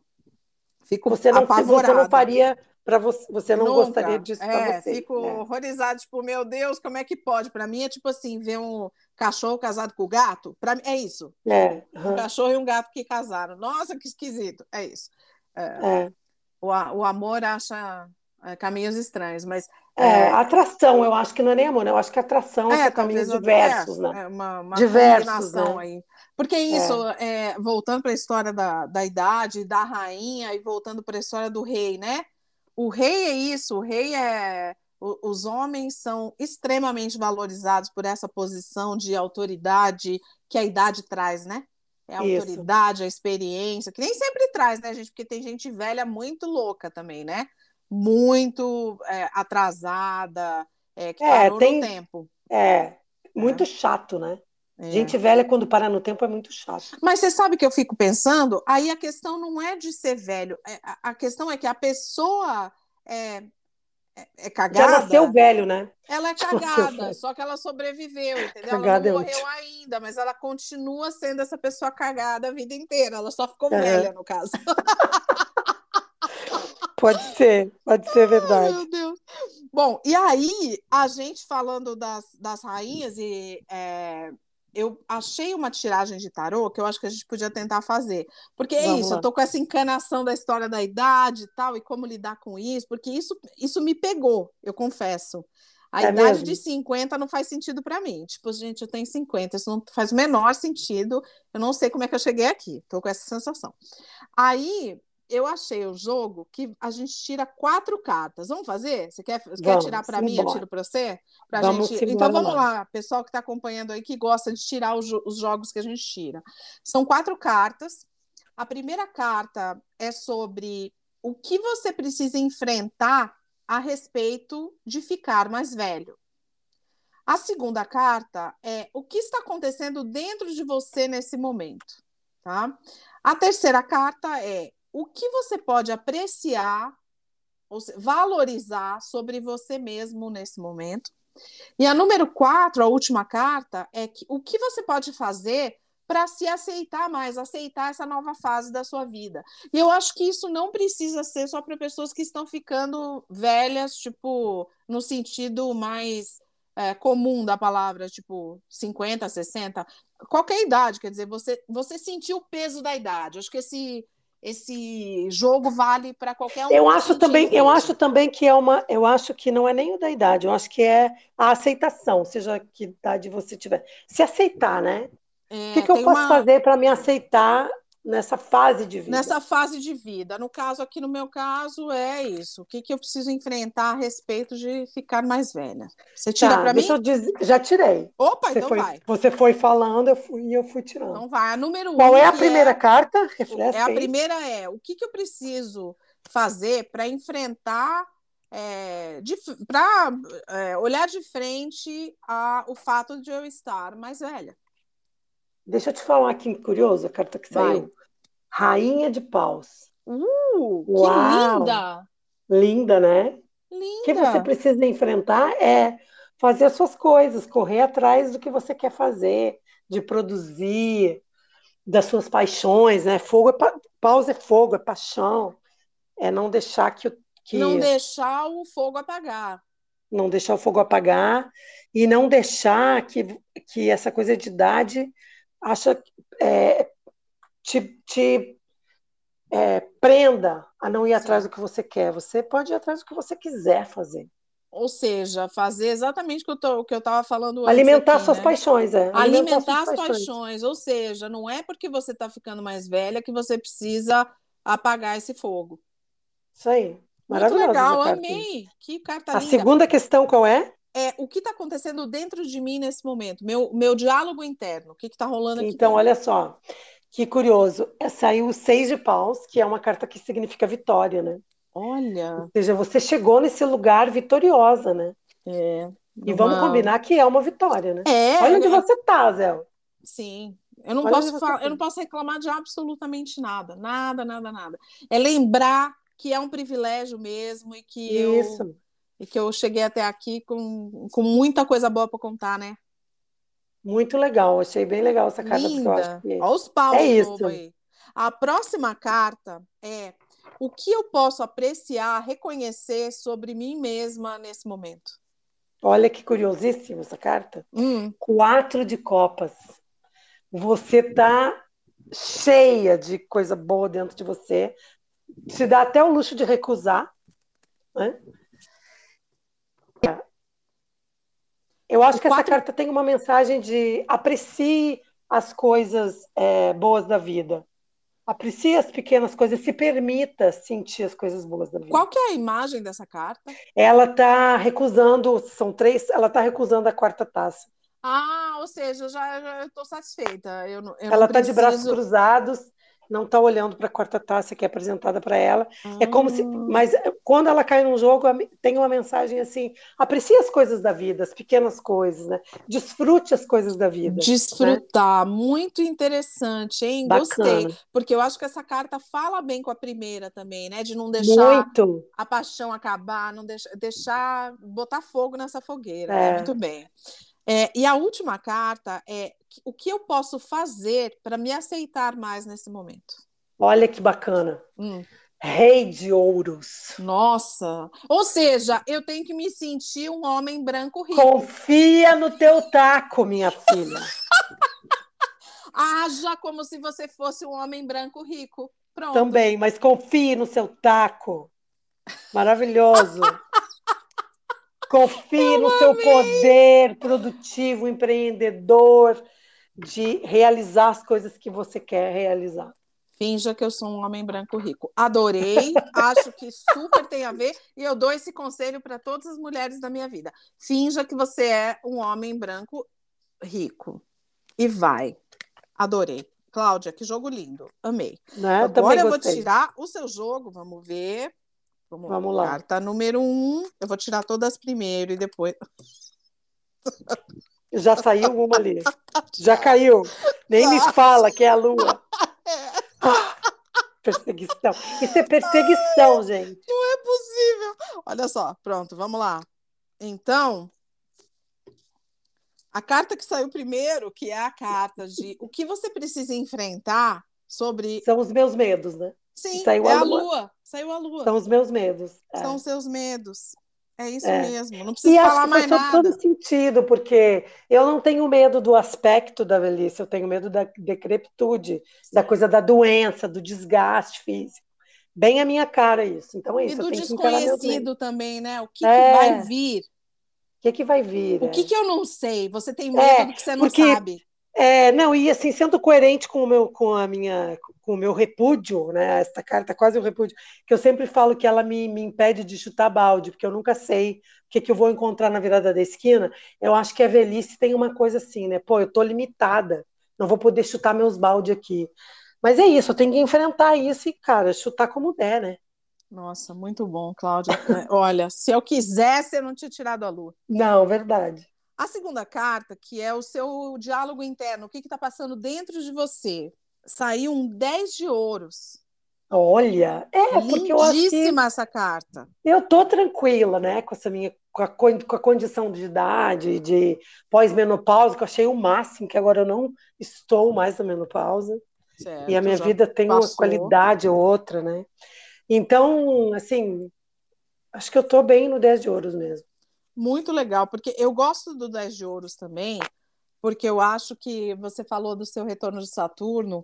fico você não, apavorada. Você não faria para você, você não Nunca. gostaria disso é, você. Fico é. horrorizada, tipo, meu Deus, como é que pode? Para mim é tipo assim, ver um cachorro casado com o gato, para mim é isso. É. Uhum. Um cachorro e um gato que casaram. Nossa, que esquisito. É isso. É. é. O, o amor acha é, caminhos estranhos, mas é, atração, eu acho que não é nem amor, né? eu acho que atração é, é caminhos diversos, né? É uma, uma diversos, né? aí. Porque é isso, é. é voltando para a história da, da idade, da rainha, e voltando para a história do rei, né? O rei é isso, o rei é. os homens são extremamente valorizados por essa posição de autoridade que a idade traz, né? É a isso. autoridade, a experiência, que nem sempre traz, né, gente? Porque tem gente velha muito louca também, né? Muito é, atrasada, é, que é, parou tem, no tempo. É, muito é. chato, né? É. Gente velha, quando para no tempo, é muito chato. Mas você sabe que eu fico pensando? Aí a questão não é de ser velho, é, a, questão é que a pessoa é, é, é cagada. Já nasceu velho, né? Ela é cagada, só que ela sobreviveu, entendeu? Cagada ela não morreu ainda, mas ela continua sendo essa pessoa cagada a vida inteira. Ela só ficou velha, no caso. [LAUGHS] Pode ser, pode ser verdade. Ai, meu Deus. Bom, e aí, a gente falando das, das rainhas, e é, eu achei uma tiragem de tarô que eu acho que a gente podia tentar fazer. Porque é Vamos isso, lá. eu tô com essa encanação da história da idade e tal, e como lidar com isso, porque isso, isso me pegou, eu confesso. A é idade mesmo? de 50 não faz sentido para mim. Tipo, gente, eu tenho 50, isso não faz o menor sentido. Eu não sei como é que eu cheguei aqui. Tô com essa sensação. Aí, eu achei o jogo que a gente tira quatro cartas. Vamos fazer? Você quer, vamos, quer tirar para mim? Eu tiro para você? Pra vamos gente... Então vamos lá, pessoal que está acompanhando aí que gosta de tirar os, os jogos que a gente tira. São quatro cartas. A primeira carta é sobre o que você precisa enfrentar a respeito de ficar mais velho. A segunda carta é o que está acontecendo dentro de você nesse momento, tá? A terceira carta é o que você pode apreciar, ou valorizar sobre você mesmo nesse momento. E a número quatro, a última carta, é que o que você pode fazer para se aceitar mais, aceitar essa nova fase da sua vida. E eu acho que isso não precisa ser só para pessoas que estão ficando velhas, tipo, no sentido mais é, comum da palavra, tipo, 50, 60, qualquer idade, quer dizer, você, você sentiu o peso da idade. Acho que esse esse jogo vale para qualquer um. Eu acho também, eu acho também que é uma, eu acho que não é nem o da idade, eu acho que é a aceitação, seja que idade você tiver. Se aceitar, né? É, o que, que eu posso uma... fazer para me aceitar nessa fase de vida. Nessa fase de vida. No caso, aqui no meu caso, é isso. O que, que eu preciso enfrentar a respeito de ficar mais velha? Você tira tá, para mim? Eu dizer, já tirei. Opa, você então foi, vai. Você foi falando eu fui, e eu fui tirando. Então vai. A número Qual um, é a primeira é, carta? Reflete é a primeira é o que, que eu preciso fazer para enfrentar é, para é, olhar de frente a, o fato de eu estar mais velha. Deixa eu te falar aqui curioso, a carta que saiu. Rainha de Paus. Uh, Uau. que linda! Linda, né? Linda. O que você precisa enfrentar é fazer as suas coisas, correr atrás do que você quer fazer, de produzir, das suas paixões, né? Fogo é pa... pausa é fogo, é paixão, é não deixar que, que não deixar o fogo apagar, não deixar o fogo apagar e não deixar que, que essa coisa de idade acha é, te, te é, prenda a não ir atrás do que você quer. Você pode ir atrás do que você quiser fazer. Ou seja, fazer exatamente o que eu estava falando antes. Alimentar aqui, suas né? paixões, é. Alimentar, Alimentar as paixões. paixões. Ou seja, não é porque você está ficando mais velha que você precisa apagar esse fogo. Isso aí. Maravilhoso. Muito legal, amei. Que carta A segunda questão qual é? é o que está acontecendo dentro de mim nesse momento, meu, meu diálogo interno, o que está rolando aqui. Então, olha só, que curioso, é, saiu o seis de paus, que é uma carta que significa vitória, né? Olha. Ou seja, você chegou nesse lugar vitoriosa, né? É. E vamos combinar que é uma vitória, né? É. Olha onde você tá, Zé. Sim. Eu não, posso falar, eu não posso reclamar de absolutamente nada. Nada, nada, nada. É lembrar que é um privilégio mesmo e que Isso. eu e que eu cheguei até aqui com, com muita coisa boa para contar, né? Muito legal, achei bem legal essa carta. Linda. Porque eu acho que Olha os paus é isso. aí. A próxima carta é o que eu posso apreciar, reconhecer sobre mim mesma nesse momento. Olha que curiosíssima essa carta. Hum. Quatro de copas. Você tá cheia de coisa boa dentro de você. Se dá até o luxo de recusar. Né? Eu acho que quatro... essa carta tem uma mensagem de aprecie as coisas é, boas da vida. Aprecie as pequenas coisas, se permita sentir as coisas boas da vida. Qual que é a imagem dessa carta? Ela está recusando, são três, ela está recusando a quarta taça. Ah, ou seja, já estou satisfeita. Eu, eu ela está preciso... de braços cruzados não está olhando para a quarta taça que é apresentada para ela. Ah. É como se, mas quando ela cai num jogo, tem uma mensagem assim: aprecie as coisas da vida, as pequenas coisas, né? Desfrute as coisas da vida. Desfrutar, né? muito interessante, hein? Bacana. Gostei, porque eu acho que essa carta fala bem com a primeira também, né? De não deixar muito. a paixão acabar, não deixar, deixar botar fogo nessa fogueira. Né? É. Né? Muito bem. É, e a última carta é o que eu posso fazer para me aceitar mais nesse momento? Olha que bacana. Hum. Rei de ouros. Nossa! Ou seja, eu tenho que me sentir um homem branco rico. Confia no teu taco, minha filha. [LAUGHS] Haja como se você fosse um homem branco rico. Pronto. Também, mas confie no seu taco. Maravilhoso. [LAUGHS] confie no seu poder produtivo, empreendedor de realizar as coisas que você quer realizar. Finja que eu sou um homem branco rico. Adorei, [LAUGHS] acho que super tem a ver, e eu dou esse conselho para todas as mulheres da minha vida. Finja que você é um homem branco rico. E vai. Adorei. Cláudia, que jogo lindo. Amei. Né? Agora eu vou tirar o seu jogo, vamos ver. Vamos, vamos lá. Carta número um. Eu vou tirar todas primeiro e depois. [LAUGHS] Já saiu uma ali. Já [LAUGHS] caiu. Nem me fala que é a lua. [LAUGHS] Ah, perseguição. Isso é perseguição, Ai, gente. Não é possível. Olha só, pronto, vamos lá. Então, a carta que saiu primeiro, que é a carta de o que você precisa enfrentar sobre. São os meus medos, né? Sim, saiu é a lua. lua. Saiu a lua. São os meus medos. São os seus medos. É isso é. mesmo, não precisa falar acho que mais faz todo sentido, porque eu não tenho medo do aspecto da velhice, eu tenho medo da decrepitude, Sim. da coisa da doença, do desgaste físico. Bem a minha cara isso. Então é isso. E do desconhecido também, né? O que, é. que vai vir? O que, que vai vir? O é. que, que eu não sei? Você tem medo é, do que você não porque, sabe. É, não, e assim, sendo coerente com o meu, com a minha, com o meu repúdio, né? Esta carta é quase um repúdio, que eu sempre falo que ela me, me impede de chutar balde, porque eu nunca sei o que, que eu vou encontrar na virada da esquina. Eu acho que a velhice tem uma coisa assim, né? Pô, eu tô limitada, não vou poder chutar meus balde aqui. Mas é isso, eu tenho que enfrentar isso e, cara, chutar como der, né? Nossa, muito bom, Cláudia. Olha, se eu quisesse, eu não tinha tirado a lua. Não, verdade. A segunda carta, que é o seu diálogo interno, o que está passando dentro de você, saiu um 10 de ouros. Olha, é, porque eu acho que essa carta. Eu tô tranquila, né, com essa minha com a, com a condição de idade, de pós-menopausa, que eu achei o máximo, que agora eu não estou mais na menopausa. Certo, e a minha vida tem passou. uma qualidade ou outra, né? Então, assim, acho que eu tô bem no 10 de ouros mesmo. Muito legal, porque eu gosto do 10 de ouros também, porque eu acho que você falou do seu retorno de Saturno.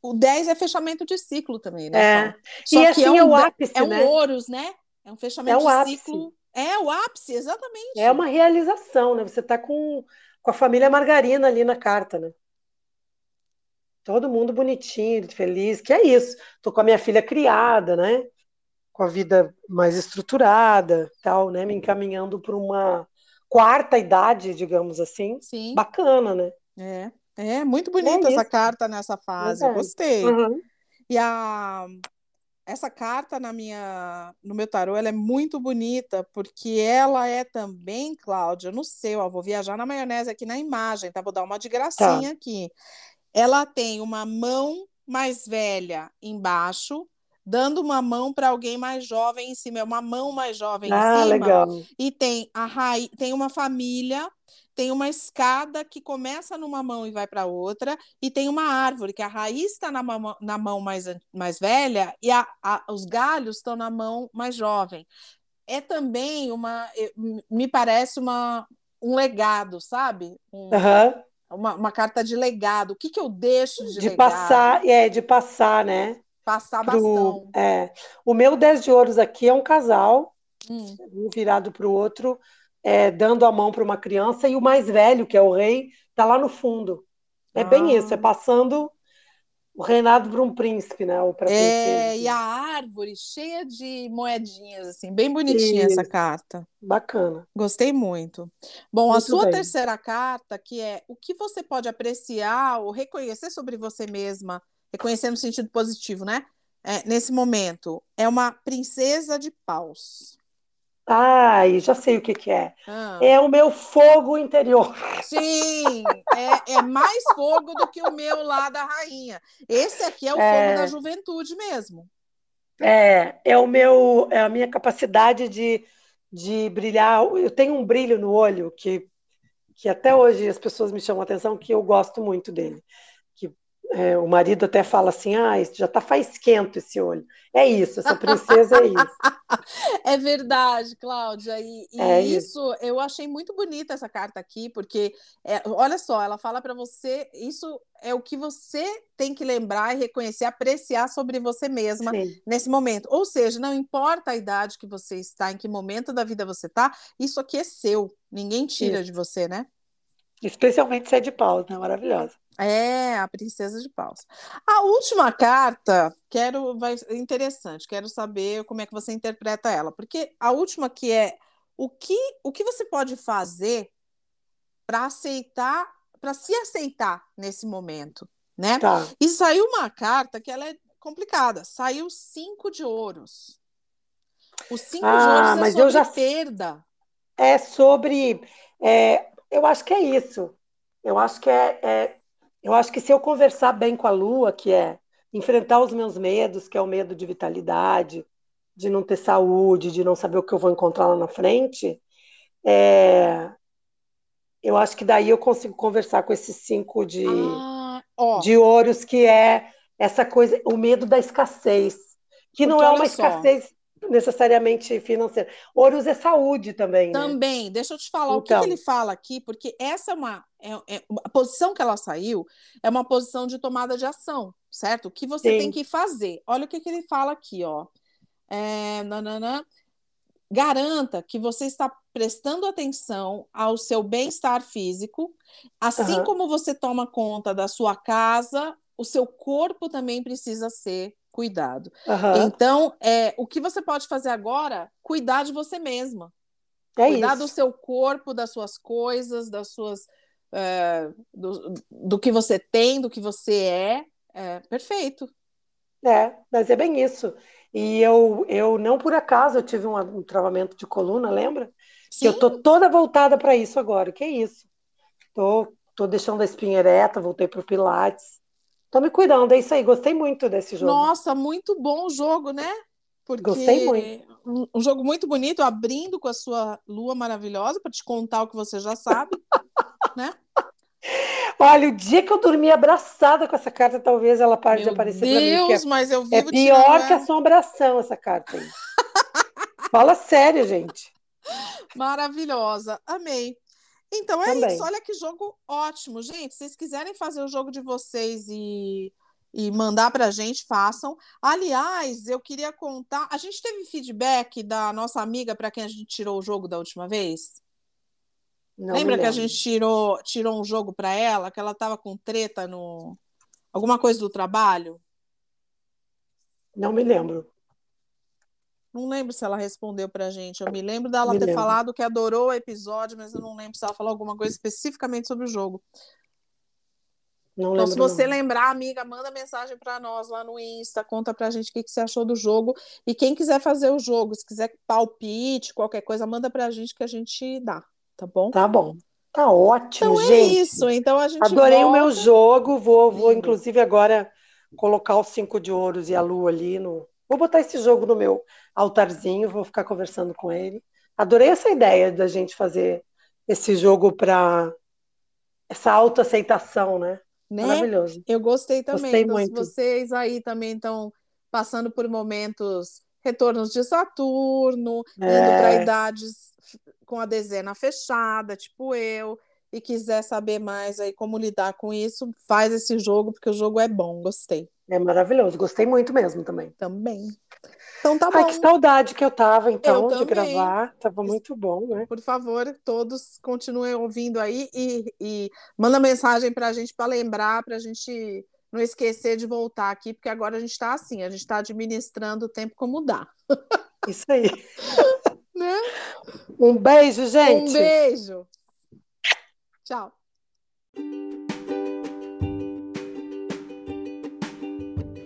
O 10 é fechamento de ciclo também, né? É. Só e que assim, é, um, é o ápice, é um né? ouros, né? É um fechamento é de ápice. ciclo. É o ápice, exatamente. É uma realização, né? Você está com, com a família Margarina ali na carta, né? Todo mundo bonitinho, feliz, que é isso. Tô com a minha filha criada, né? Com a vida mais estruturada, tal, né? Me encaminhando para uma quarta idade, digamos assim. Sim. Bacana, né? É, é muito bonita é essa carta nessa fase. É. Gostei. Uhum. E a essa carta na minha no meu tarô ela é muito bonita porque ela é também Cláudia no seu ó, vou viajar na maionese aqui na imagem tá vou dar uma de gracinha tá. aqui ela tem uma mão mais velha embaixo dando uma mão para alguém mais jovem em cima, é uma mão mais jovem ah, em cima. Legal. E tem a raiz, tem uma família, tem uma escada que começa numa mão e vai para outra, e tem uma árvore que a raiz está na, mão, na mão mais, mais velha e a, a, os galhos estão na mão mais jovem. É também uma, me parece uma, um legado, sabe? Um, uhum. uma, uma carta de legado. O que, que eu deixo de, de legado? passar, é, de passar, né? Passar pro, bastão. É. O meu 10 de ouros aqui é um casal, hum. um virado para o outro, é, dando a mão para uma criança, e o mais velho, que é o rei, está lá no fundo. É ah. bem isso, é passando o reinado para um príncipe, né? Ou é, e a árvore cheia de moedinhas, assim, bem bonitinha Isso. essa carta. Bacana. Gostei muito. Bom, muito a sua bem. terceira carta, que é o que você pode apreciar ou reconhecer sobre você mesma reconhecer no sentido positivo, né? É, nesse momento, é uma princesa de paus. Ai, já sei o que, que é. Ah. É o meu fogo interior. [LAUGHS] Sim, é, é, mais fogo do que o meu lá da rainha. Esse aqui é o é... fogo da juventude mesmo. É, é o meu, é a minha capacidade de, de brilhar. Eu tenho um brilho no olho que, que até hoje as pessoas me chamam a atenção, que eu gosto muito dele. É, o marido até fala assim: ah, já está faisquento esse olho. É isso, essa princesa é isso. [LAUGHS] É verdade, Cláudia. E, e é isso, isso, eu achei muito bonita essa carta aqui, porque é, olha só, ela fala para você: isso é o que você tem que lembrar e reconhecer, apreciar sobre você mesma Sim. nesse momento. Ou seja, não importa a idade que você está, em que momento da vida você está, isso aqui é seu. Ninguém tira isso. de você, né? Especialmente se é de pau, né? Maravilhosa. É, a princesa de paus. A última carta, quero, vai interessante, quero saber como é que você interpreta ela, porque a última que é o que, o que você pode fazer para aceitar, para se aceitar nesse momento, né? Tá. E saiu uma carta que ela é complicada, saiu cinco de ouros. O cinco ah, de ouros é mas sobre eu já... perda. É sobre, é, eu acho que é isso. Eu acho que é, é eu acho que se eu conversar bem com a Lua, que é enfrentar os meus medos, que é o medo de vitalidade, de não ter saúde, de não saber o que eu vou encontrar lá na frente, é... eu acho que daí eu consigo conversar com esses cinco de, ah, de ouros, que é essa coisa, o medo da escassez, que Porque não é uma escassez necessariamente financeira. Ouros é saúde também. Né? Também. Né? Deixa eu te falar então. o que, então. ele fala aqui, porque essa é uma. É, é, a posição que ela saiu é uma posição de tomada de ação, certo? O que você Sim. tem que fazer. Olha o que, que ele fala aqui, ó. É, nanana, garanta que você está prestando atenção ao seu bem-estar físico, assim uhum. como você toma conta da sua casa, o seu corpo também precisa ser cuidado. Uhum. Então, é, o que você pode fazer agora? Cuidar de você mesma. É cuidar isso. do seu corpo, das suas coisas, das suas. É, do, do que você tem, do que você é. é. Perfeito. É, mas é bem isso. E eu, eu não por acaso eu tive um, um travamento de coluna, lembra? Sim. Que eu tô toda voltada para isso agora. Que é isso? Tô, tô deixando a espinha ereta, voltei para o Pilates. Tô me cuidando, é isso aí. Gostei muito desse jogo. Nossa, muito bom o jogo, né? Porque Gostei muito. Um, jogo muito bonito, abrindo com a sua lua maravilhosa para te contar o que você já sabe, [LAUGHS] né? Olha, o dia que eu dormi abraçada com essa carta, talvez ela pare Meu de aparecer para mim. Deus, é, mas eu é vivo É pior que assombração essa carta aí. [LAUGHS] Fala sério, gente. Maravilhosa, amei. Então é Também. isso. Olha que jogo ótimo, gente. Se vocês quiserem fazer o jogo de vocês e, e mandar para a gente, façam. Aliás, eu queria contar. A gente teve feedback da nossa amiga para quem a gente tirou o jogo da última vez? Não Lembra que a gente tirou, tirou um jogo para ela, que ela estava com treta no. Alguma coisa do trabalho? Não me lembro. Não lembro se ela respondeu pra gente. Eu me lembro dela me ter lembro. falado que adorou o episódio, mas eu não lembro se ela falou alguma coisa especificamente sobre o jogo. Não então, se você não. lembrar, amiga, manda mensagem para nós lá no Insta, conta pra gente o que, que você achou do jogo. E quem quiser fazer o jogo, se quiser palpite, qualquer coisa, manda pra gente que a gente dá, tá bom? Tá bom. Tá ótimo, então, é gente. É isso. Então a gente Adorei volta... o meu jogo. Vou, vou inclusive agora colocar os cinco de ouros e a lua ali no. Vou botar esse jogo no meu altarzinho, vou ficar conversando com ele. Adorei essa ideia da gente fazer esse jogo para essa autoaceitação, né? né? Maravilhoso. Eu gostei também. Gostei então, muito. vocês aí também estão passando por momentos retornos de Saturno, é. indo para idades com a dezena fechada, tipo eu, e quiser saber mais aí como lidar com isso, faz esse jogo, porque o jogo é bom, gostei. É maravilhoso, gostei muito mesmo também. Também. Então tá bom. Ai, que saudade que eu tava, então, eu de gravar. Tava muito bom, né? Por favor, todos continuem ouvindo aí e, e manda mensagem pra gente para lembrar, pra gente não esquecer de voltar aqui, porque agora a gente está assim, a gente está administrando o tempo como dá. Isso aí. [LAUGHS] né? Um beijo, gente. Um beijo. Tchau.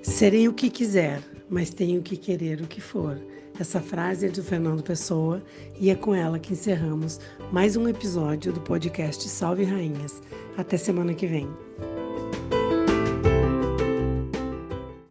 Serei o que quiser, mas tenho que querer o que for. Essa frase é de Fernando Pessoa e é com ela que encerramos mais um episódio do podcast Salve Rainhas. Até semana que vem.